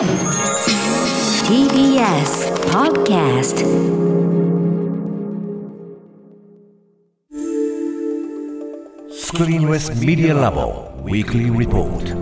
TBS Podcast Screenless Media Lab Weekly Report.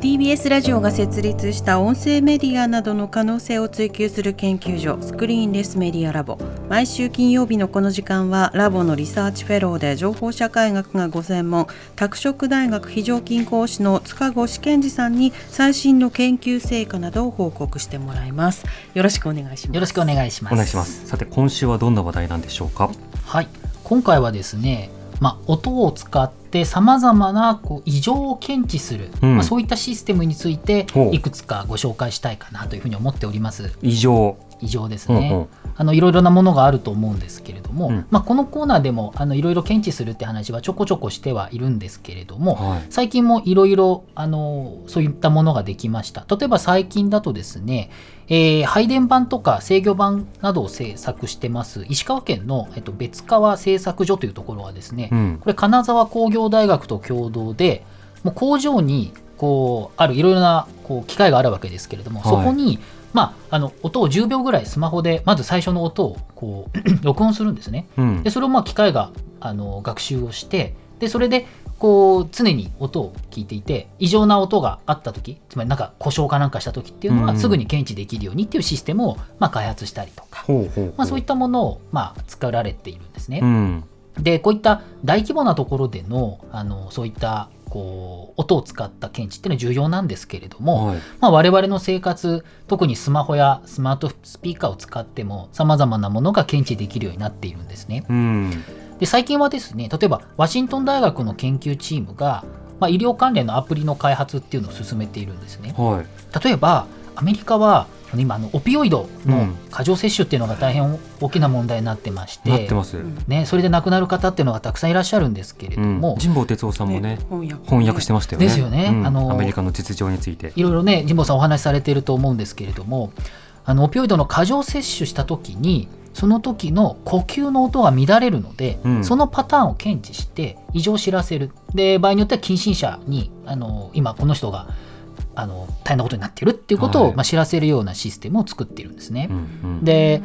TBS ラジオが設立した音声メディアなどの可能性を追求する研究所スクリーンレスメディアラボ毎週金曜日のこの時間はラボのリサーチフェローで情報社会学がご専門拓殖大学非常勤講師の塚越健二さんに最新の研究成果などを報告してもらいますよろしくお願いしますよろしくお願いします。お願いします。さて今週はどんな話題なんでしょうか？はい、今回はですね、まあ、音を使ってさまざまなこう異常を検知する、うんまあ、そういったシステムについていくつかご紹介したいかなというふうに思っております。異常。異常ですね、うんうんあのいろいろなものがあると思うんですけれども、うんまあ、このコーナーでもあのいろいろ検知するって話はちょこちょこしてはいるんですけれども、はい。最近もいろいろあのそういったものができました例えば最近だとですね、えー配電盤とか制御盤などを制作してます石川県の、えっと、別川製作所というところはですね、うん。これ金沢工業大学と共同でもう工場にこうあるいろいろなこう機械があるわけですけれども、はいそこに、まあ、あの音を10秒ぐらいスマホでまず最初の音をこう 録音するんですね。うんで。それをまあ機械があの学習をしてでそれでこう常に音を聞いていて異常な音があった時つまりなんか故障かなんかした時っていうのうんはすぐに検知できるようにっていうシステムをまあ開発したりとか。まあ、そういったものをまあ作られているんですね。うん。でこういった大規模なところでのあのそういったこう音を使った検知っていうのは重要なんですけれども、はい。まあ、我々の生活特にスマホやスマートスピーカーを使ってもさまざまなものが検知できるようになっているんですね。うん。で最近はですね例えばワシントン大学の研究チームが、まあ、医療関連のアプリの開発っていうのを進めているんですね。はい。例えばアメリカは今あのオピオイドのうん過剰摂取っていうのが大変大きな問題になってまして、なってます。ね、それで亡くなる方っていうのがたくさんいらっしゃるんですけれどうんも、。神保哲夫さんもね翻訳翻訳してましたよね。ですよねうんあのアメリカの実情について。いろいろね神保さんお話しされていると思うんですけれどもあのオピオイドの過剰摂取した時にその時の呼吸の音が乱れるので、うんそのパターンを検知して異常を知らせるで場合によっては近親者にあの今この人があの大変なことになっているっていうことを、はいまあ、知らせるようなシステムを作っているんですね。うんうん。で、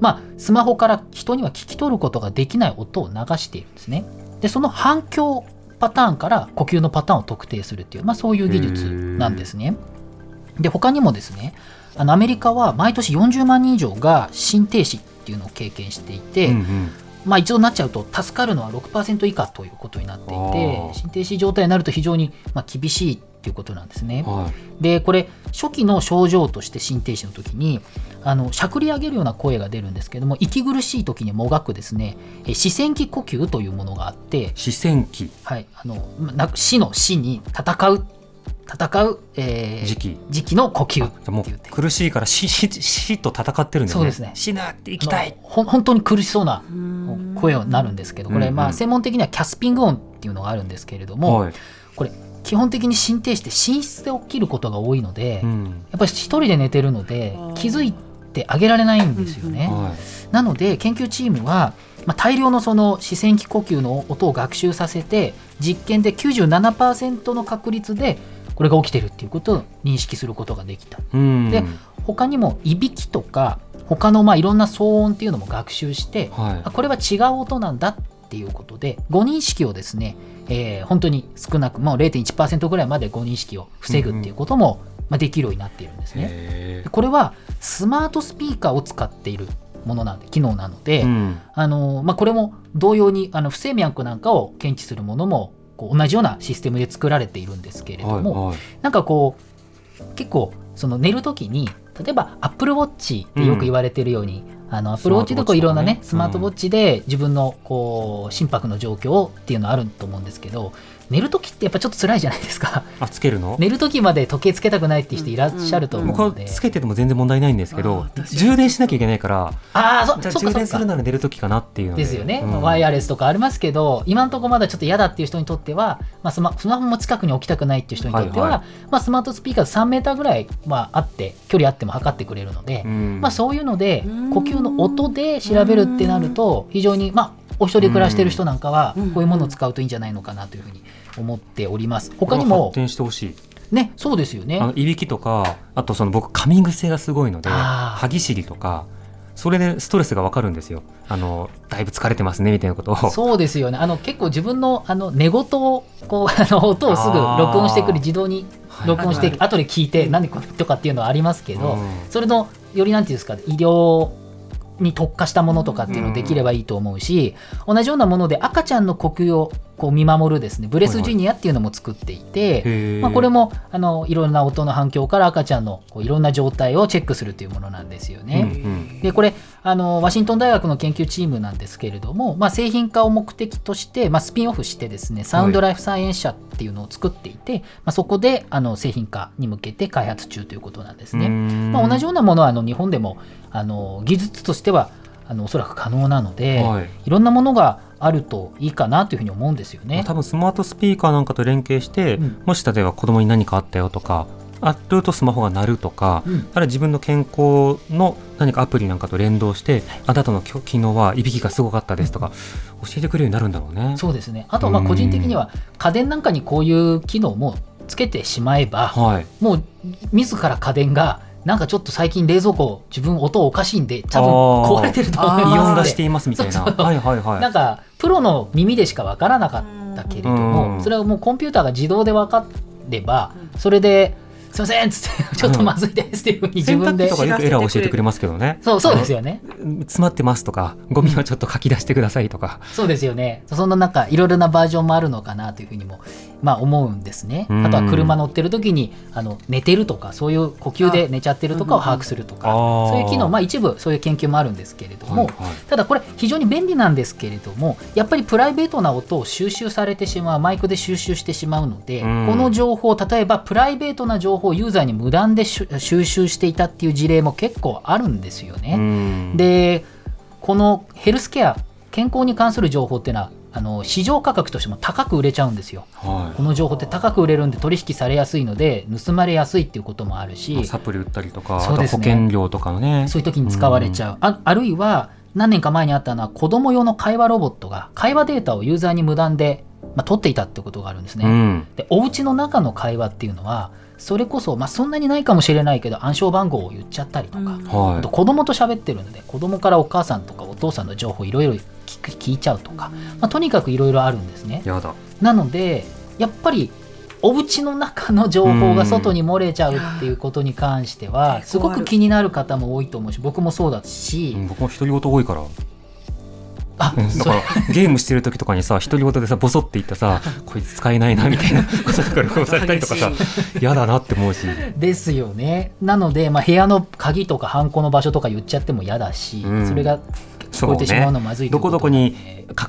まあ、スマホから人には聞き取ることができない音を流しているんですね。でその反響パターンから呼吸のパターンを特定するっていう、まあ、そういう技術なんですね。で他にもですねあのアメリカは毎年40万人以上が心停止っていうのを経験していて、うんうん。まあ、一度なっちゃうと助かるのは6%以下ということになっていて心停止状態になると非常にまあ厳しいっていうことなんですね。はい。でこれ初期の症状として心停止の時にあのしゃくり上げるような声が出るんですけども息苦しい時にもがくですねえ視線器呼吸というものがあって、視線器はい、あのまな死の死に戦う戦う、えー時期。時期の呼吸もう苦しいから死死死と戦ってるんですね。そうですね死ぬって生きたい。本当に苦しそうなうん声になるんですけどこれ、まあ、専門的にはキャスピング音っていうのがあるんですけれども、はい。これ基本的に心停止って寝室で起きることが多いので、やうん。っぱり一人で寝てるので気づいてあげられないんですよね。はい。なので研究チームは、まあ、大量のその視線器呼吸の音を学習させて実験で97%の確率でこれが起きてるっていうことを認識することができた。うん。で他にもいびきとか他のまあいろんな騒音っていうのも学習してはいあ。これは違う音なんだっていうことで誤認識をですね、えー本当に少なくもう0.1%ぐらいまで誤認識を防ぐっていうことも、まあ、できるようになっているんですね。へでこれはスマートスピーカーを使っているものなんで機能なので、ーうん。あのまあ、これも同様にあの不整脈なんかを検知するものもこう同じようなシステムで作られているんですけれども、はいはい。なんかこう結構その寝るときに例えば Apple Watch ってよく言われてるように、あの Apple Watch でこういろんなねススマートウォッマートウォッチで自分のこう心拍の状況っていうのあると思うんですけど寝るときってやっぱちょっと辛いじゃないですか。あつけるの？寝るときまで時計つけたくないっていう人いらっしゃると思うので、つけてても全然問題ないんですけあど充電しなきゃいけないからああそじゃあ充電するなら寝る時かなっていうので。ですよね、うん。ワイヤレスとかありますけど今のところまだちょっと嫌だっていう人にとっては、まあ、スマスマホも近くに置きたくないっていう人にとっては、はいはまあ、スマートスピーカー3メーターぐらい、まあ、あって距離あっても測ってくれるので、うん。まあ、そういうのでうん。呼吸の音で調べるってなると非常に、まあ、お一人暮らしてる人なんかはうん。こういうものを使うといいんじゃないのかなというふうに思っております。他にも発展してほしい。ねそうですよね。あのいびきとかあとその僕噛み癖がすごいので歯ぎしりとかそれでストレスがわかるんですよ。あのだいぶ疲れてますねみたいなことを。そうですよね。あの結構自分のあの寝言をこう あの音をすぐ録音してくる自動に録音してはい。後で聞いて何これとかっていうのはありますけど、うん。それのよりなんていうんですか医療に特化したものとかっていうのできればいいと思うし、同じようなもので赤ちゃんの呼吸をこう見守るですねブレスジュニアっていうのも作っていて、へー。まあ、これもあのいろんな音の反響から赤ちゃんのこういろんな状態をチェックするというものなんですよね。うんうんでこれあのワシントン大学の研究チームなんですけれども、まあ、製品化を目的として、まあ、スピンオフしてですねサウンドライフサイエンス社っていうのを作っていて、まあ、そこであの製品化に向けて開発中ということなんですね。まあ、同じようなものはあの日本でもあの技術としてはあのおそらく可能なので、はいい、ろんなものがあるといいかなというふうに思うんですよね。多分スマートスピーカーなんかと連携して、うんもし例えば子供に何かあったよとかあるとスマホが鳴るとか、うん。あるいは自分の健康の何かアプリなんかと連動して、あなたの昨日はいびきがすごかったですとか教えてくれるようになるんだろうね。そうですね。あとはまあ個人的には家電なんかにこういう機能もつけてしまえば、はい。もう自ら家電がなんかちょっと最近冷蔵庫自分音おかしいんで多分壊れてると思いますイオン出していますみたいな。そうそう。はいはいはい。なんかプロの耳でしかわからなかったけれども、うん。それはもうコンピューターが自動で分かれば、それで「すいません」っつって「ちょっとまずいです」っていうふうに自分で、とかよくエラー教えてくれますけどね。そうそうですよね。詰まってますとか、ゴミはちょっと書き出してくださいとか。そうですよね。そのなんかいろいろなバージョンもあるのかなというふうにもまあ思うんですね。うん。あとは車乗ってる時にあの寝てるとかそういう呼吸で寝ちゃってるとかを把握するとかそういう機能まあ一部そういう研究もあるんですけれども、ただこれ非常に便利なんですけれどもやっぱりプライベートな音を収集されてしまうマイクで収集してしまうので、うん。この情報例えばプライベートな情報をユーザーに無断で収収集していたっていう事例も結構あるんですよね。うんでこのヘルスケア健康に関する情報っていうのはあの市場価格としても高く売れちゃうんですよ。はこの情報って高く売れるんで取引されやすいので盗まれやすいっていうこともあるし、い。サプリ売ったりとか、そうですね険料とかのね。そういう時に使われちゃう、ああるいは何年か前にあったのは子供用の会話ロボットが会話データをユーザーに無断で、まあ、取っていたってことがあるんですね。うん。でお家の中の会話っていうのはそれこそ、まあ、そんなにないかもしれないけど暗証番号を言っちゃったりとか、はあと子供と喋ってるので子供からお母さんとかお父さんの情報いろいろ聞く聞いちゃうとか、まあ、とにかくいろいろあるんですねい。。やだ。なのでやっぱりお家の中の情報が外に漏れちゃうっていうことに関してはうんすごく気になる方も多いと思うし僕もそうだし、うん僕も独り言多いから。だからゲームしてる時とかにさ独り言でさボソって言ったさこいつ使えないなみたいな こととか録音されたりとかさ嫌だなって思うし。ですよね。なので、まあ、部屋の鍵とかハンコの場所とか言っちゃっても嫌だし、うん。それが聞こえてしまうのまずいというとどこどこに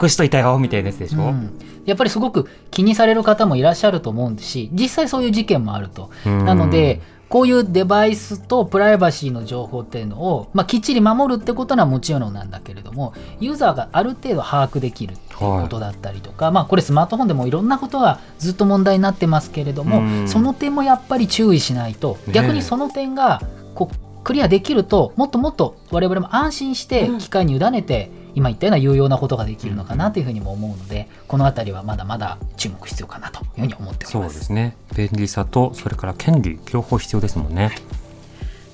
隠しといたよみたいなやつでしょ、うん。やっぱりすごく気にされる方もいらっしゃると思うし実際そういう事件もあると。うん。なのでこういうデバイスとプライバシーの情報っていうのを、まあ、きっちり守るってことはもちろんなんだけれどもユーザーがある程度把握できるっていうことだったりとか、まあ、これスマートフォンでもいろんなことがずっと問題になってますけれども、うん。その点もやっぱり注意しないとね逆にその点がこうクリアできるともっともっと我々も安心して機械に委ねて、今言ったような有用なことができるのかなというふうにも思うのでこの辺りはまだまだ注目必要かなというふうに思っておりそうます。ですね便利さとそれから権利両方必要ですもんね。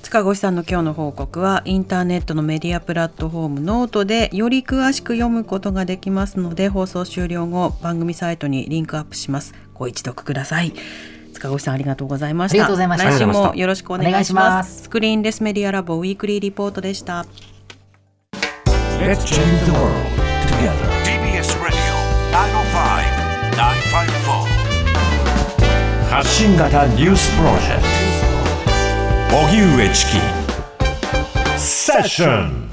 塚越さんの今日の報告はインターネットのメディアプラットフォームノートでより詳しく読むことができますので放送終了後番組サイトにリンクアップします。ご一読ください。塚越さんありがとうございました。ありがとうございました。来週もよろしくお願いしお願いします。スクリーンレスメディアラボウィークリーリポートでした Let's change the world together. TBS Radio 905-954発信型ニュースプロジェクト荻上チキセッション